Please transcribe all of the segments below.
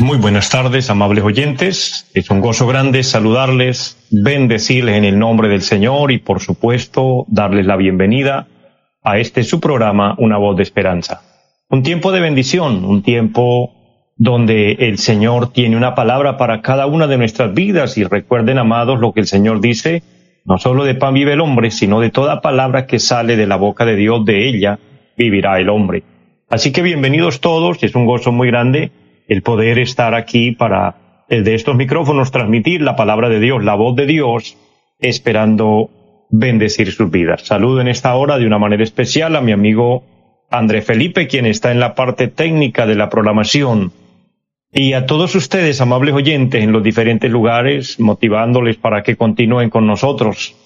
Muy buenas tardes, amables oyentes. Es un gozo grande saludarles, bendecirles en el nombre del Señor y, por supuesto, darles la bienvenida a este su programa, Una voz de esperanza. Un tiempo de bendición, un tiempo donde el Señor tiene una palabra para cada una de nuestras vidas y recuerden, amados, lo que el Señor dice, no solo de pan vive el hombre, sino de toda palabra que sale de la boca de Dios, de ella vivirá el hombre. Así que bienvenidos todos, es un gozo muy grande el poder estar aquí para, de estos micrófonos, transmitir la palabra de Dios, la voz de Dios, esperando bendecir sus vidas. Saludo en esta hora de una manera especial a mi amigo André Felipe, quien está en la parte técnica de la programación, y a todos ustedes, amables oyentes, en los diferentes lugares, motivándoles para que continúen con nosotros,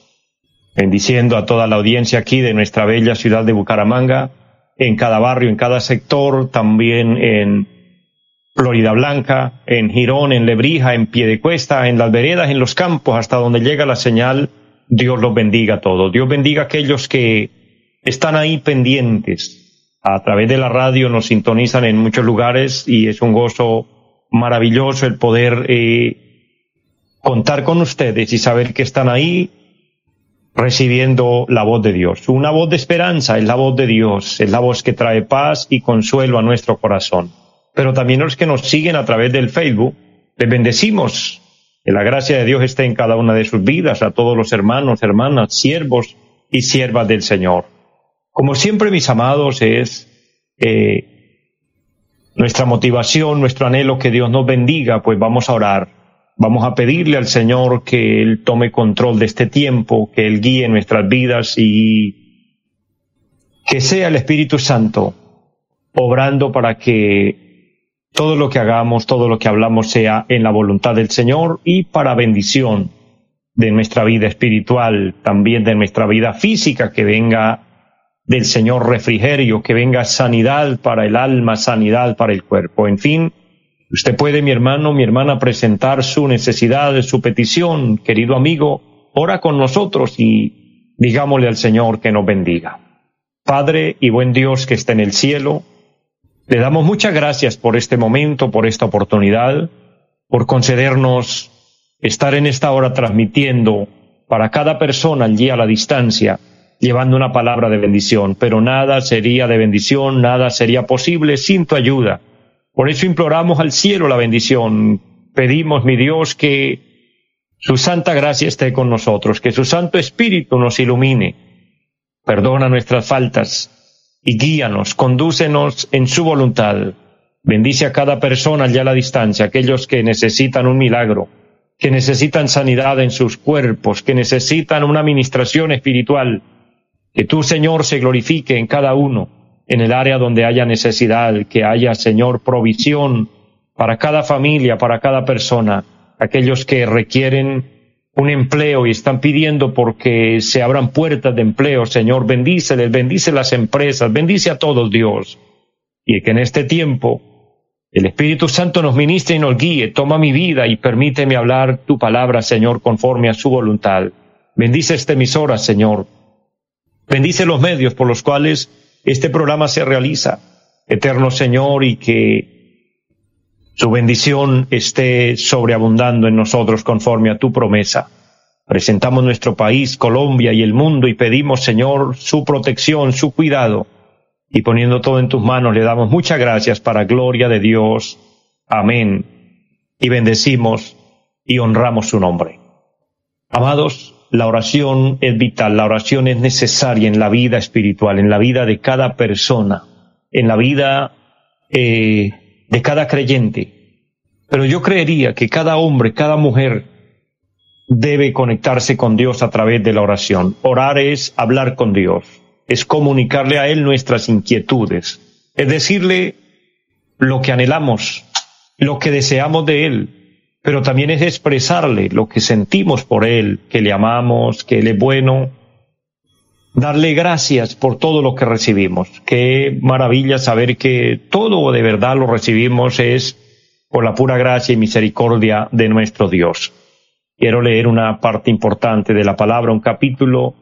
bendiciendo a toda la audiencia aquí de nuestra bella ciudad de Bucaramanga, en cada barrio, en cada sector, también en Florida Blanca, en Girón, en Lebrija, en Piedecuesta, en las veredas, en los campos, hasta donde llega la señal, Dios los bendiga a todos. Dios bendiga a aquellos que están ahí pendientes. A través de la radio nos sintonizan en muchos lugares y es un gozo maravilloso el poder eh, contar con ustedes y saber que están ahí recibiendo la voz de Dios. Una voz de esperanza es la voz de Dios, es la voz que trae paz y consuelo a nuestro corazón pero también los que nos siguen a través del Facebook. Les bendecimos. Que la gracia de Dios esté en cada una de sus vidas, a todos los hermanos, hermanas, siervos y siervas del Señor. Como siempre, mis amados, es eh, nuestra motivación, nuestro anhelo que Dios nos bendiga, pues vamos a orar. Vamos a pedirle al Señor que Él tome control de este tiempo, que Él guíe nuestras vidas y que sea el Espíritu Santo obrando para que todo lo que hagamos, todo lo que hablamos sea en la voluntad del Señor y para bendición de nuestra vida espiritual, también de nuestra vida física, que venga del Señor refrigerio, que venga sanidad para el alma, sanidad para el cuerpo. En fin, usted puede, mi hermano, mi hermana, presentar su necesidad, su petición, querido amigo, ora con nosotros y digámosle al Señor que nos bendiga. Padre y buen Dios que está en el cielo, le damos muchas gracias por este momento, por esta oportunidad, por concedernos estar en esta hora transmitiendo para cada persona allí a la distancia, llevando una palabra de bendición, pero nada sería de bendición, nada sería posible sin tu ayuda. Por eso imploramos al cielo la bendición. Pedimos, mi Dios, que su santa gracia esté con nosotros, que su Santo Espíritu nos ilumine. Perdona nuestras faltas, y guíanos, condúcenos en su voluntad. Bendice a cada persona allá a la distancia, aquellos que necesitan un milagro, que necesitan sanidad en sus cuerpos, que necesitan una administración espiritual. Que tú, Señor, se glorifique en cada uno, en el área donde haya necesidad, que haya, Señor, provisión para cada familia, para cada persona, aquellos que requieren un empleo y están pidiendo porque se abran puertas de empleo, Señor, bendíceles, bendice las empresas, bendice a todos, Dios. Y que en este tiempo el Espíritu Santo nos ministre y nos guíe, toma mi vida y permíteme hablar tu palabra, Señor, conforme a su voluntad. Bendice esta emisora, Señor. Bendice los medios por los cuales este programa se realiza. Eterno Señor, y que su bendición esté sobreabundando en nosotros conforme a tu promesa. Presentamos nuestro país, Colombia y el mundo y pedimos, Señor, su protección, su cuidado. Y poniendo todo en tus manos, le damos muchas gracias para gloria de Dios. Amén. Y bendecimos y honramos su nombre. Amados, la oración es vital, la oración es necesaria en la vida espiritual, en la vida de cada persona, en la vida eh, de cada creyente. Pero yo creería que cada hombre, cada mujer debe conectarse con Dios a través de la oración. Orar es hablar con Dios, es comunicarle a Él nuestras inquietudes, es decirle lo que anhelamos, lo que deseamos de Él, pero también es expresarle lo que sentimos por Él, que le amamos, que Él es bueno, darle gracias por todo lo que recibimos. Qué maravilla saber que todo de verdad lo recibimos es por la pura gracia y misericordia de nuestro Dios. Quiero leer una parte importante de la palabra, un capítulo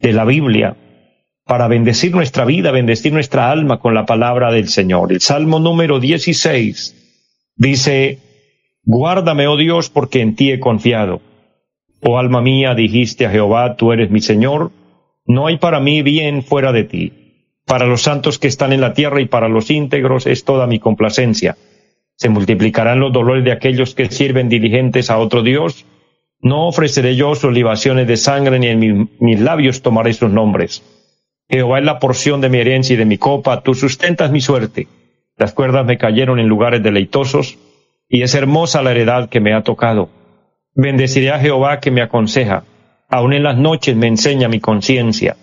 de la Biblia, para bendecir nuestra vida, bendecir nuestra alma con la palabra del Señor. El Salmo número 16 dice, Guárdame, oh Dios, porque en ti he confiado. Oh alma mía, dijiste a Jehová, tú eres mi Señor, no hay para mí bien fuera de ti. Para los santos que están en la tierra y para los íntegros es toda mi complacencia. Se multiplicarán los dolores de aquellos que sirven diligentes a otro Dios. No ofreceré yo sus libaciones de sangre, ni en mis labios tomaré sus nombres. Jehová es la porción de mi herencia y de mi copa, tú sustentas mi suerte. Las cuerdas me cayeron en lugares deleitosos, y es hermosa la heredad que me ha tocado. Bendeciré a Jehová que me aconseja Aún en las noches me enseña mi conciencia.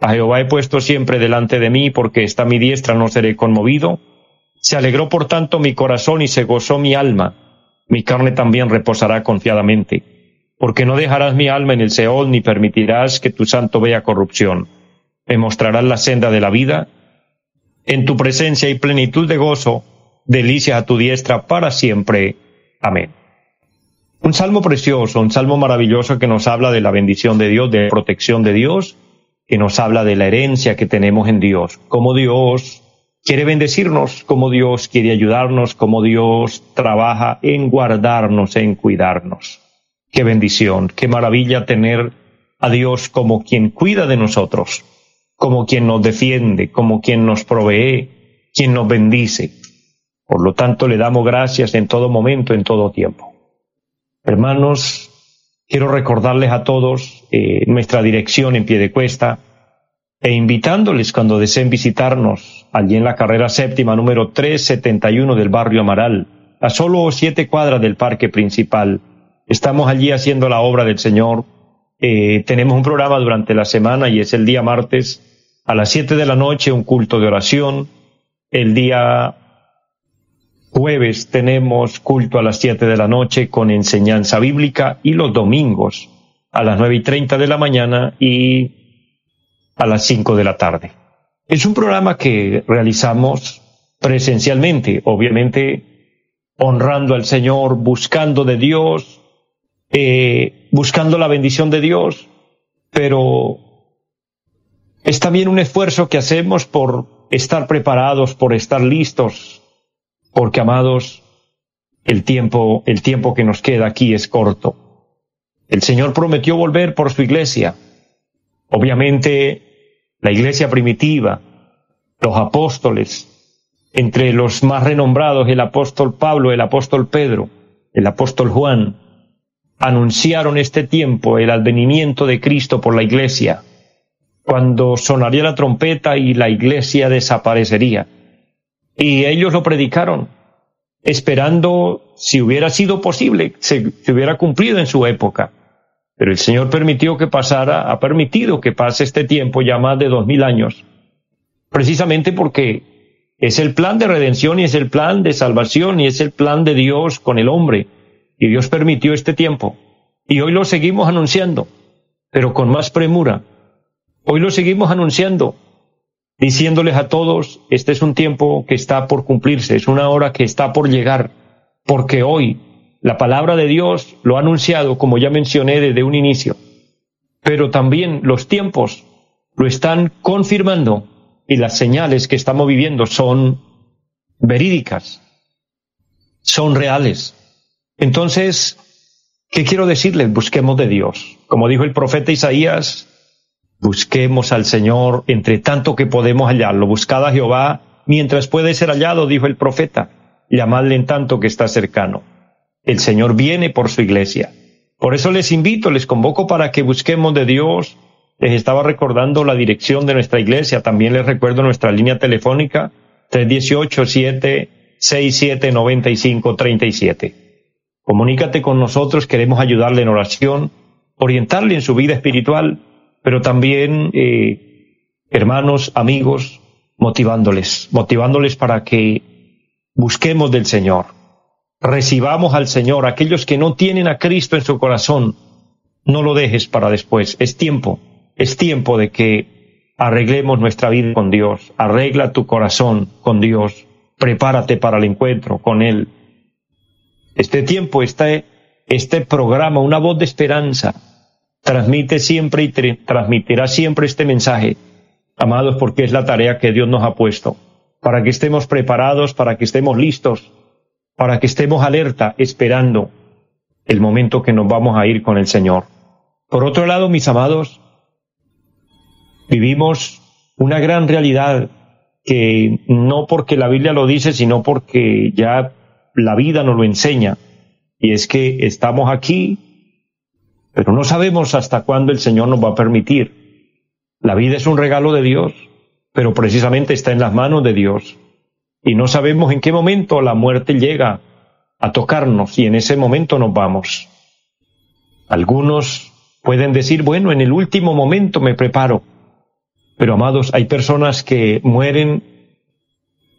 A Jehová he puesto siempre delante de mí, porque está mi diestra, no seré conmovido. Se alegró por tanto mi corazón y se gozó mi alma. Mi carne también reposará confiadamente. Porque no dejarás mi alma en el Seol, ni permitirás que tu santo vea corrupción. Me mostrarás la senda de la vida. En tu presencia y plenitud de gozo, delicias a tu diestra para siempre. Amén. Un salmo precioso, un salmo maravilloso que nos habla de la bendición de Dios, de la protección de Dios, que nos habla de la herencia que tenemos en Dios, cómo Dios quiere bendecirnos, cómo Dios quiere ayudarnos, cómo Dios trabaja en guardarnos, en cuidarnos. Qué bendición, qué maravilla tener a Dios como quien cuida de nosotros, como quien nos defiende, como quien nos provee, quien nos bendice. Por lo tanto, le damos gracias en todo momento, en todo tiempo. Hermanos, quiero recordarles a todos eh, nuestra dirección en pie de cuesta e invitándoles cuando deseen visitarnos allí en la carrera séptima número 371 del barrio Amaral, a solo siete cuadras del parque principal. Estamos allí haciendo la obra del Señor. Eh, tenemos un programa durante la semana y es el día martes a las siete de la noche un culto de oración. El día jueves tenemos culto a las siete de la noche con enseñanza bíblica y los domingos a las nueve y treinta de la mañana y a las cinco de la tarde. Es un programa que realizamos presencialmente, obviamente honrando al Señor, buscando de Dios, eh, buscando la bendición de Dios, pero es también un esfuerzo que hacemos por estar preparados, por estar listos porque amados, el tiempo, el tiempo que nos queda aquí es corto. El Señor prometió volver por su iglesia. Obviamente, la iglesia primitiva, los apóstoles, entre los más renombrados, el apóstol Pablo, el apóstol Pedro, el apóstol Juan, anunciaron este tiempo, el advenimiento de Cristo por la iglesia, cuando sonaría la trompeta y la iglesia desaparecería. Y ellos lo predicaron, esperando, si hubiera sido posible, se, se hubiera cumplido en su época. Pero el Señor permitió que pasara, ha permitido que pase este tiempo, ya más de dos mil años, precisamente porque es el plan de redención y es el plan de salvación y es el plan de Dios con el hombre. Y Dios permitió este tiempo. Y hoy lo seguimos anunciando, pero con más premura. Hoy lo seguimos anunciando, diciéndoles a todos, este es un tiempo que está por cumplirse, es una hora que está por llegar, porque hoy la palabra de Dios lo ha anunciado, como ya mencioné desde un inicio, pero también los tiempos lo están confirmando y las señales que estamos viviendo son verídicas, son reales. Entonces, ¿qué quiero decirles? Busquemos de Dios. Como dijo el profeta Isaías, Busquemos al Señor entre tanto que podemos hallarlo. Buscad a Jehová mientras puede ser hallado, dijo el profeta. Llamadle en tanto que está cercano. El Señor viene por su iglesia. Por eso les invito, les convoco para que busquemos de Dios. Les estaba recordando la dirección de nuestra iglesia. También les recuerdo nuestra línea telefónica 318-767-9537. Comunícate con nosotros, queremos ayudarle en oración, orientarle en su vida espiritual pero también eh, hermanos, amigos, motivándoles, motivándoles para que busquemos del Señor, recibamos al Señor, aquellos que no tienen a Cristo en su corazón, no lo dejes para después, es tiempo, es tiempo de que arreglemos nuestra vida con Dios, arregla tu corazón con Dios, prepárate para el encuentro con Él. Este tiempo, este, este programa, una voz de esperanza, transmite siempre y transmitirá siempre este mensaje, amados, porque es la tarea que Dios nos ha puesto, para que estemos preparados, para que estemos listos, para que estemos alerta, esperando el momento que nos vamos a ir con el Señor. Por otro lado, mis amados, vivimos una gran realidad que no porque la Biblia lo dice, sino porque ya la vida nos lo enseña. Y es que estamos aquí, pero no sabemos hasta cuándo el Señor nos va a permitir. La vida es un regalo de Dios, pero precisamente está en las manos de Dios. Y no sabemos en qué momento la muerte llega a tocarnos y en ese momento nos vamos. Algunos pueden decir, bueno, en el último momento me preparo. Pero amados, hay personas que mueren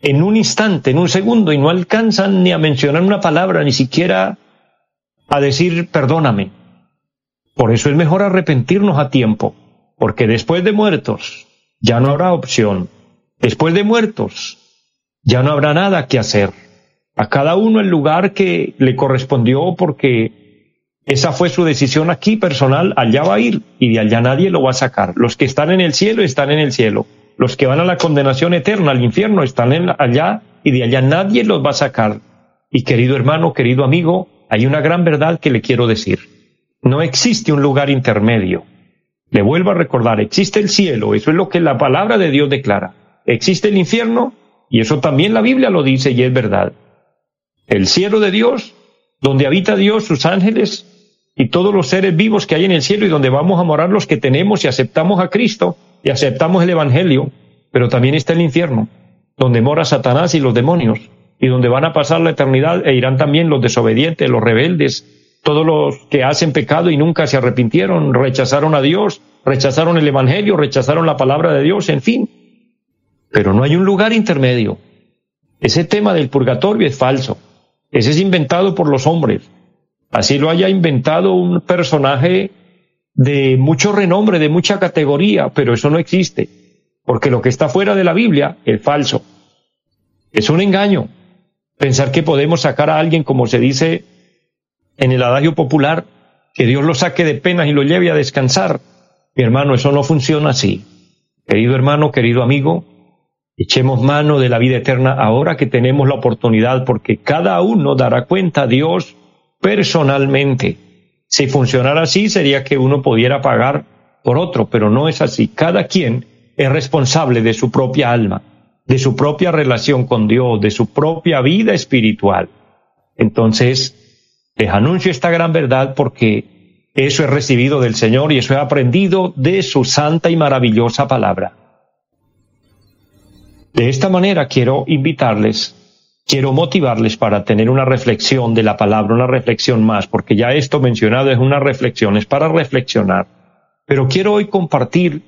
en un instante, en un segundo, y no alcanzan ni a mencionar una palabra, ni siquiera a decir perdóname. Por eso es mejor arrepentirnos a tiempo, porque después de muertos ya no habrá opción. Después de muertos ya no habrá nada que hacer. A cada uno el lugar que le correspondió porque esa fue su decisión aquí personal, allá va a ir y de allá nadie lo va a sacar. Los que están en el cielo están en el cielo. Los que van a la condenación eterna, al infierno, están allá y de allá nadie los va a sacar. Y querido hermano, querido amigo, hay una gran verdad que le quiero decir. No existe un lugar intermedio. Le vuelvo a recordar, existe el cielo, eso es lo que la palabra de Dios declara. Existe el infierno, y eso también la Biblia lo dice y es verdad. El cielo de Dios, donde habita Dios, sus ángeles, y todos los seres vivos que hay en el cielo y donde vamos a morar los que tenemos y aceptamos a Cristo y aceptamos el Evangelio, pero también está el infierno, donde mora Satanás y los demonios, y donde van a pasar la eternidad e irán también los desobedientes, los rebeldes, todos los que hacen pecado y nunca se arrepintieron, rechazaron a Dios, rechazaron el Evangelio, rechazaron la palabra de Dios, en fin. Pero no hay un lugar intermedio. Ese tema del purgatorio es falso. Ese es inventado por los hombres así lo haya inventado un personaje de mucho renombre, de mucha categoría, pero eso no existe, porque lo que está fuera de la Biblia es falso. Es un engaño pensar que podemos sacar a alguien, como se dice en el adagio popular, que Dios lo saque de penas y lo lleve a descansar. Mi hermano, eso no funciona así. Querido hermano, querido amigo, echemos mano de la vida eterna ahora que tenemos la oportunidad, porque cada uno dará cuenta a Dios personalmente. Si funcionara así, sería que uno pudiera pagar por otro, pero no es así. Cada quien es responsable de su propia alma, de su propia relación con Dios, de su propia vida espiritual. Entonces, les anuncio esta gran verdad porque eso he recibido del Señor y eso he aprendido de su santa y maravillosa palabra. De esta manera quiero invitarles quiero motivarles para tener una reflexión de la palabra, una reflexión más, porque ya esto mencionado es una reflexión, es para reflexionar. Pero quiero hoy compartir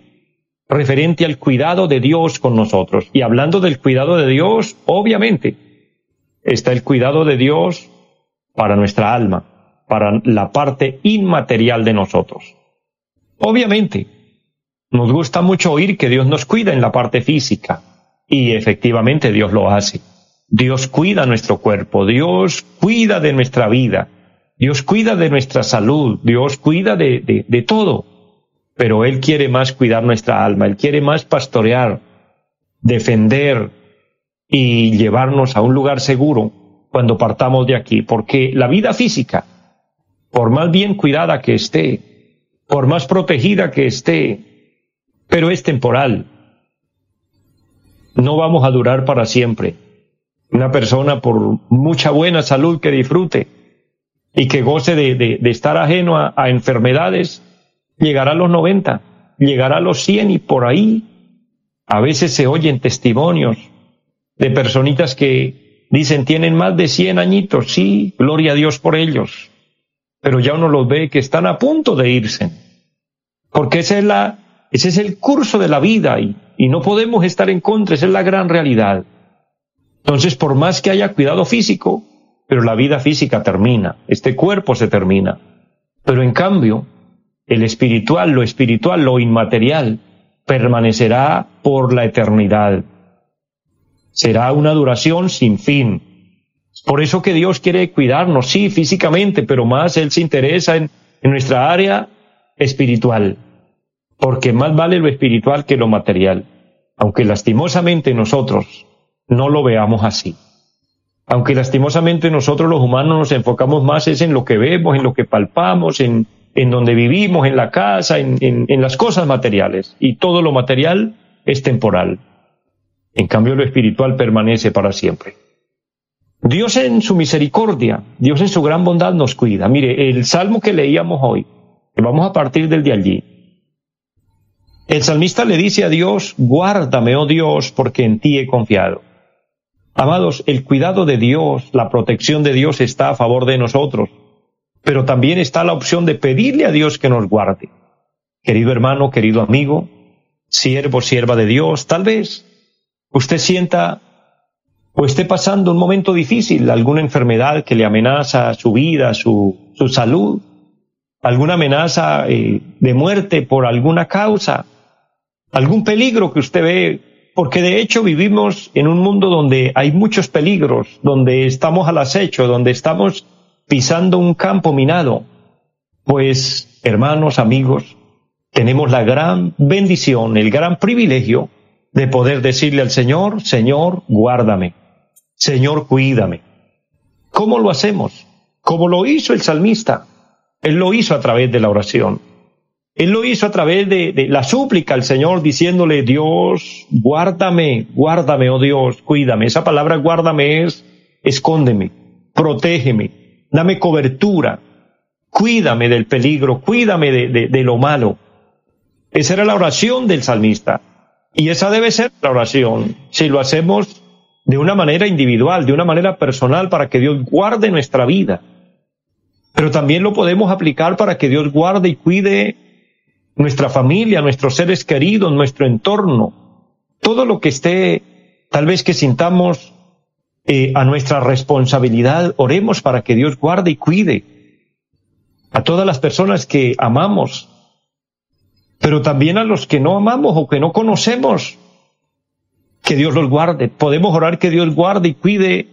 referente al cuidado de Dios con nosotros. Y hablando del cuidado de Dios, obviamente, está el cuidado de Dios para nuestra alma, para la parte inmaterial de nosotros. Obviamente, nos gusta mucho oír que Dios nos cuida en la parte física, y efectivamente Dios lo hace. Dios cuida nuestro cuerpo, Dios cuida de nuestra vida, Dios cuida de nuestra salud, Dios cuida de, de, todo. Pero Él quiere más cuidar nuestra alma, Él quiere más pastorear, defender y llevarnos a un lugar seguro cuando partamos de aquí, porque la vida física, por más bien cuidada que esté, por más protegida que esté, pero es temporal. No vamos a durar para siempre una persona por mucha buena salud que disfrute y que goce de, estar ajeno a, a, enfermedades, llegará a los 90, llegará a los 100 y por ahí a veces se oyen testimonios de personitas que dicen tienen más de 100 añitos, sí, gloria a Dios por ellos, pero ya uno los ve que están a punto de irse, porque esa es la, ese es el curso de la vida y, y no podemos estar en contra, esa es la gran realidad. Entonces, por más que haya cuidado físico, pero la vida física termina, este cuerpo se termina. Pero en cambio, el espiritual, lo espiritual, lo inmaterial, permanecerá por la eternidad. Será una duración sin fin. Por eso que Dios quiere cuidarnos, sí, físicamente, pero más Él se interesa en, nuestra área espiritual, porque más vale lo espiritual que lo material, aunque lastimosamente nosotros no lo veamos así. Aunque lastimosamente nosotros los humanos nos enfocamos más es en lo que vemos, en lo que palpamos, en, en donde vivimos, en la casa, en, en, las cosas materiales. Y todo lo material es temporal. En cambio, lo espiritual permanece para siempre. Dios en su misericordia, Dios en su gran bondad nos cuida. Mire, el salmo que leíamos hoy, que vamos a partir del de allí, el salmista le dice a Dios, guárdame, oh Dios, porque en ti he confiado. Amados, el cuidado de Dios, la protección de Dios está a favor de nosotros, pero también está la opción de pedirle a Dios que nos guarde. Querido hermano, querido amigo, siervo, sierva de Dios, tal vez usted sienta o esté pasando un momento difícil, alguna enfermedad que le amenaza su vida, su, su salud, alguna amenaza eh, de muerte por alguna causa, algún peligro que usted ve porque de hecho vivimos en un mundo donde hay muchos peligros, donde estamos al acecho, donde estamos pisando un campo minado. Pues, hermanos, amigos, tenemos la gran bendición, el gran privilegio de poder decirle al Señor, Señor, guárdame, Señor, cuídame. ¿Cómo lo hacemos? Como lo hizo el salmista. Él lo hizo a través de la oración. Él lo hizo a través de, la súplica al Señor diciéndole, Dios, guárdame, guárdame, oh Dios, cuídame. Esa palabra guárdame es, escóndeme, protégeme, dame cobertura, cuídame del peligro, cuídame de, de lo malo. Esa era la oración del salmista. Y esa debe ser la oración. Si lo hacemos de una manera individual, de una manera personal, para que Dios guarde nuestra vida. Pero también lo podemos aplicar para que Dios guarde y cuide nuestra familia, nuestros seres queridos, nuestro entorno, todo lo que esté, tal vez que sintamos eh, a nuestra responsabilidad, oremos para que Dios guarde y cuide a todas las personas que amamos, pero también a los que no amamos o que no conocemos, que Dios los guarde. Podemos orar que Dios guarde y cuide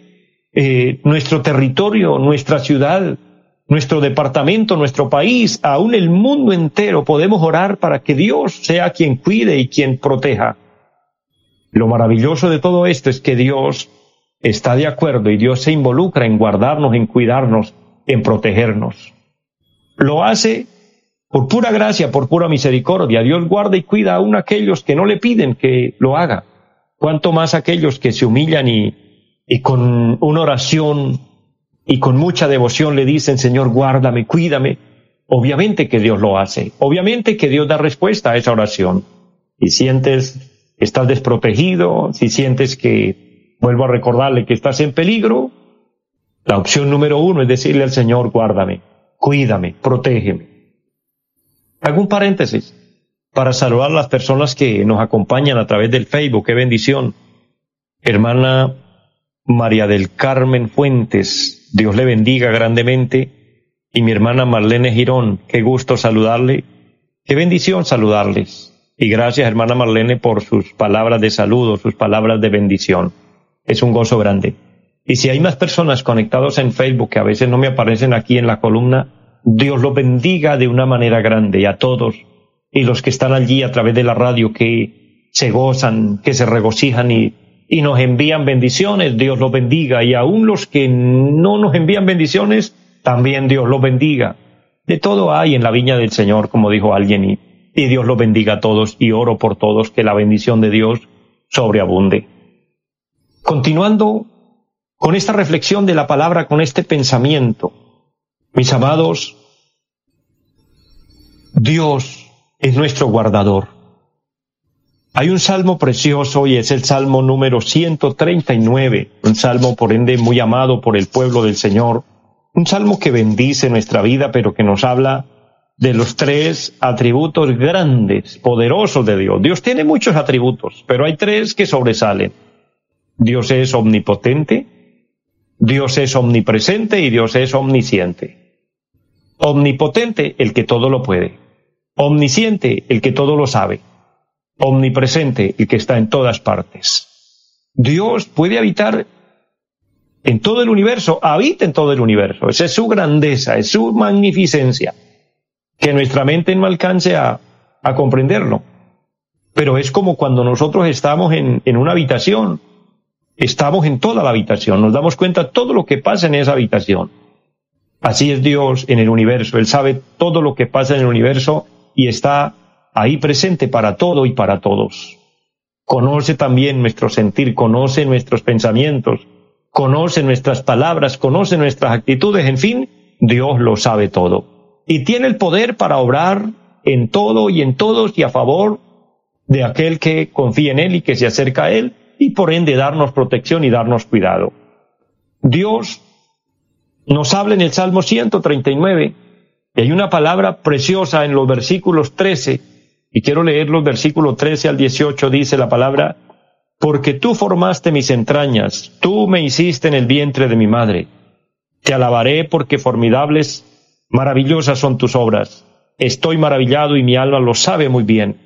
eh, nuestro territorio, nuestra ciudad, nuestro departamento, nuestro país, aún el mundo entero, podemos orar para que Dios sea quien cuide y quien proteja. Lo maravilloso de todo esto es que Dios está de acuerdo y Dios se involucra en guardarnos, en cuidarnos, en protegernos. Lo hace por pura gracia, por pura misericordia. Dios guarda y cuida aún aquellos que no le piden que lo haga. Cuanto más aquellos que se humillan y, y con una oración y con mucha devoción le dicen, Señor, guárdame, cuídame, obviamente que Dios lo hace, obviamente que Dios da respuesta a esa oración. Y sientes que estás desprotegido, si sientes que, vuelvo a recordarle que estás en peligro, la opción número uno es decirle al Señor, guárdame, cuídame, protégeme. Hago un paréntesis para saludar a las personas que nos acompañan a través del Facebook. Qué bendición. Hermana María del Carmen Fuentes, Dios le bendiga grandemente. Y mi hermana Marlene Girón, qué gusto saludarle. Qué bendición saludarles. Y gracias, hermana Marlene, por sus palabras de saludo, sus palabras de bendición. Es un gozo grande. Y si hay más personas conectados en Facebook que a veces no me aparecen aquí en la columna, Dios los bendiga de una manera grande a todos. Y los que están allí a través de la radio que se gozan, que se regocijan y y nos envían bendiciones, Dios los bendiga. Y aún los que no nos envían bendiciones, también Dios los bendiga. De todo hay en la viña del Señor, como dijo alguien, y, y Dios los bendiga a todos y oro por todos, que la bendición de Dios sobreabunde. Continuando con esta reflexión de la palabra, con este pensamiento, mis amados, Dios es nuestro guardador. Hay un salmo precioso y es el salmo número 139, un salmo por ende muy amado por el pueblo del Señor, un salmo que bendice nuestra vida, pero que nos habla de los tres atributos grandes, poderosos de Dios. Dios tiene muchos atributos, pero hay tres que sobresalen. Dios es omnipotente, Dios es omnipresente y Dios es omnisciente. Omnipotente, el que todo lo puede. Omnisciente, el que todo lo sabe. Omnipresente, el que está en todas partes. Dios puede habitar en todo el universo, habita en todo el universo. Esa es su grandeza, es su magnificencia, que nuestra mente no alcance a, comprenderlo. Pero es como cuando nosotros estamos en, en una habitación, estamos en toda la habitación, nos damos cuenta de todo lo que pasa en esa habitación. Así es Dios en el universo, Él sabe todo lo que pasa en el universo y está ahí presente para todo y para todos. Conoce también nuestro sentir, conoce nuestros pensamientos, conoce nuestras palabras, conoce nuestras actitudes, en fin, Dios lo sabe todo. Y tiene el poder para obrar en todo y en todos y a favor de aquel que confía en Él y que se acerca a Él, y por ende darnos protección y darnos cuidado. Dios nos habla en el Salmo 139, y hay una palabra preciosa en los versículos 13, y quiero leer los versículos 13 al 18, dice la palabra, porque tú formaste mis entrañas, tú me hiciste en el vientre de mi madre. Te alabaré porque formidables, maravillosas son tus obras. Estoy maravillado y mi alma lo sabe muy bien.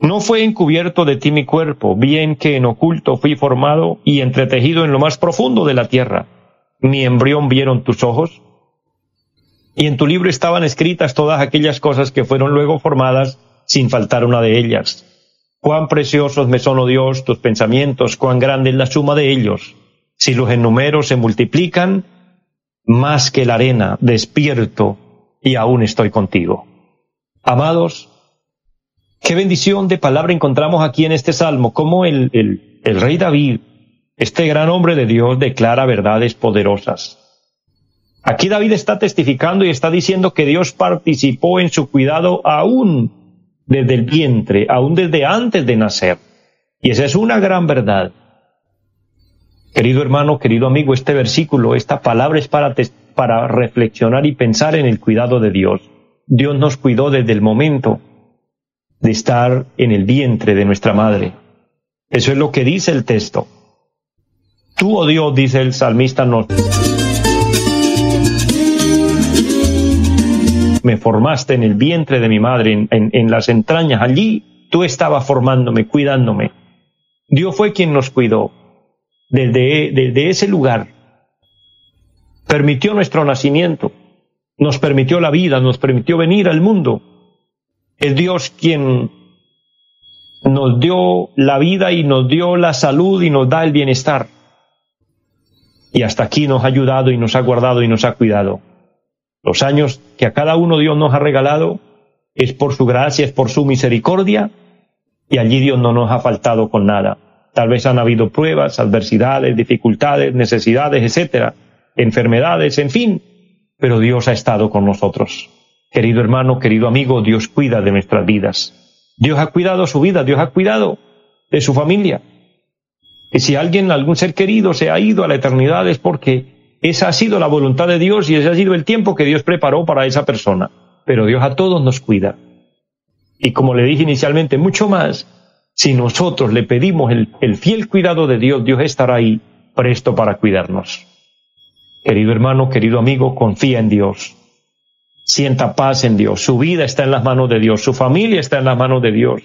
No fue encubierto de ti mi cuerpo, bien que en oculto fui formado y entretejido en lo más profundo de la tierra. Mi embrión vieron tus ojos. Y en tu libro estaban escritas todas aquellas cosas que fueron luego formadas sin faltar una de ellas Cuán preciosos me son, oh Dios, tus pensamientos, cuán grande es la suma de ellos. Si los números se multiplican, más que la arena, despierto y aún estoy contigo. Amados, qué bendición de palabra encontramos aquí en este salmo, como el, el, el rey David, este gran hombre de Dios, declara verdades poderosas. Aquí David está testificando y está diciendo que Dios participó en su cuidado aún desde el vientre, aún desde antes de nacer. Y esa es una gran verdad. Querido hermano, querido amigo, este versículo, esta palabra es para, para reflexionar y pensar en el cuidado de Dios. Dios nos cuidó desde el momento de estar en el vientre de nuestra madre. Eso es lo que dice el texto. Tú, oh Dios, dice el salmista, nos me formaste en el vientre de mi madre, en, las entrañas, allí tú estabas formándome, cuidándome. Dios fue quien nos cuidó desde, desde ese lugar. Permitió nuestro nacimiento, nos permitió la vida, nos permitió venir al mundo. Es Dios quien nos dio la vida y nos dio la salud y nos da el bienestar. Y hasta aquí nos ha ayudado y nos ha guardado y nos ha cuidado. Los años que a cada uno Dios nos ha regalado es por su gracia, es por su misericordia, y allí Dios no nos ha faltado con nada. Tal vez han habido pruebas, adversidades, dificultades, necesidades, etcétera, enfermedades, en fin, pero Dios ha estado con nosotros. Querido hermano, querido amigo, Dios cuida de nuestras vidas. Dios ha cuidado su vida, Dios ha cuidado de su familia. Y si alguien, algún ser querido se ha ido a la eternidad es porque esa ha sido la voluntad de Dios y ese ha sido el tiempo que Dios preparó para esa persona. Pero Dios a todos nos cuida. Y como le dije inicialmente, mucho más, si nosotros le pedimos el, fiel cuidado de Dios, Dios estará ahí presto para cuidarnos. Querido hermano, querido amigo, confía en Dios. Sienta paz en Dios. Su vida está en las manos de Dios. Su familia está en las manos de Dios.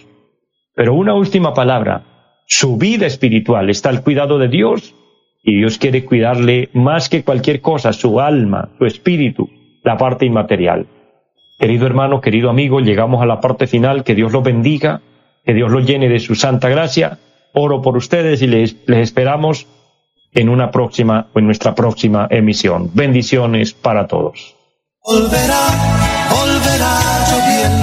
Pero una última palabra. Su vida espiritual está al cuidado de Dios y Dios quiere cuidarle más que cualquier cosa, su alma, su espíritu, la parte inmaterial. Querido hermano, querido amigo, llegamos a la parte final, que Dios los bendiga, que Dios los llene de su santa gracia. Oro por ustedes y les, les esperamos en una próxima o en nuestra próxima emisión. Bendiciones para todos.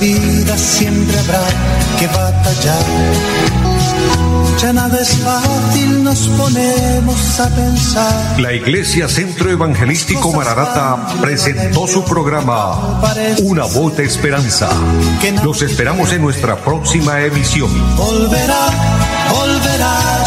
vida siempre habrá que batallar Ya nada es fácil, nos ponemos a pensar. La Iglesia Centro Evangelístico Mararata presentó su programa Una voz de esperanza. Los esperamos en nuestra próxima emisión. Volverá, volverá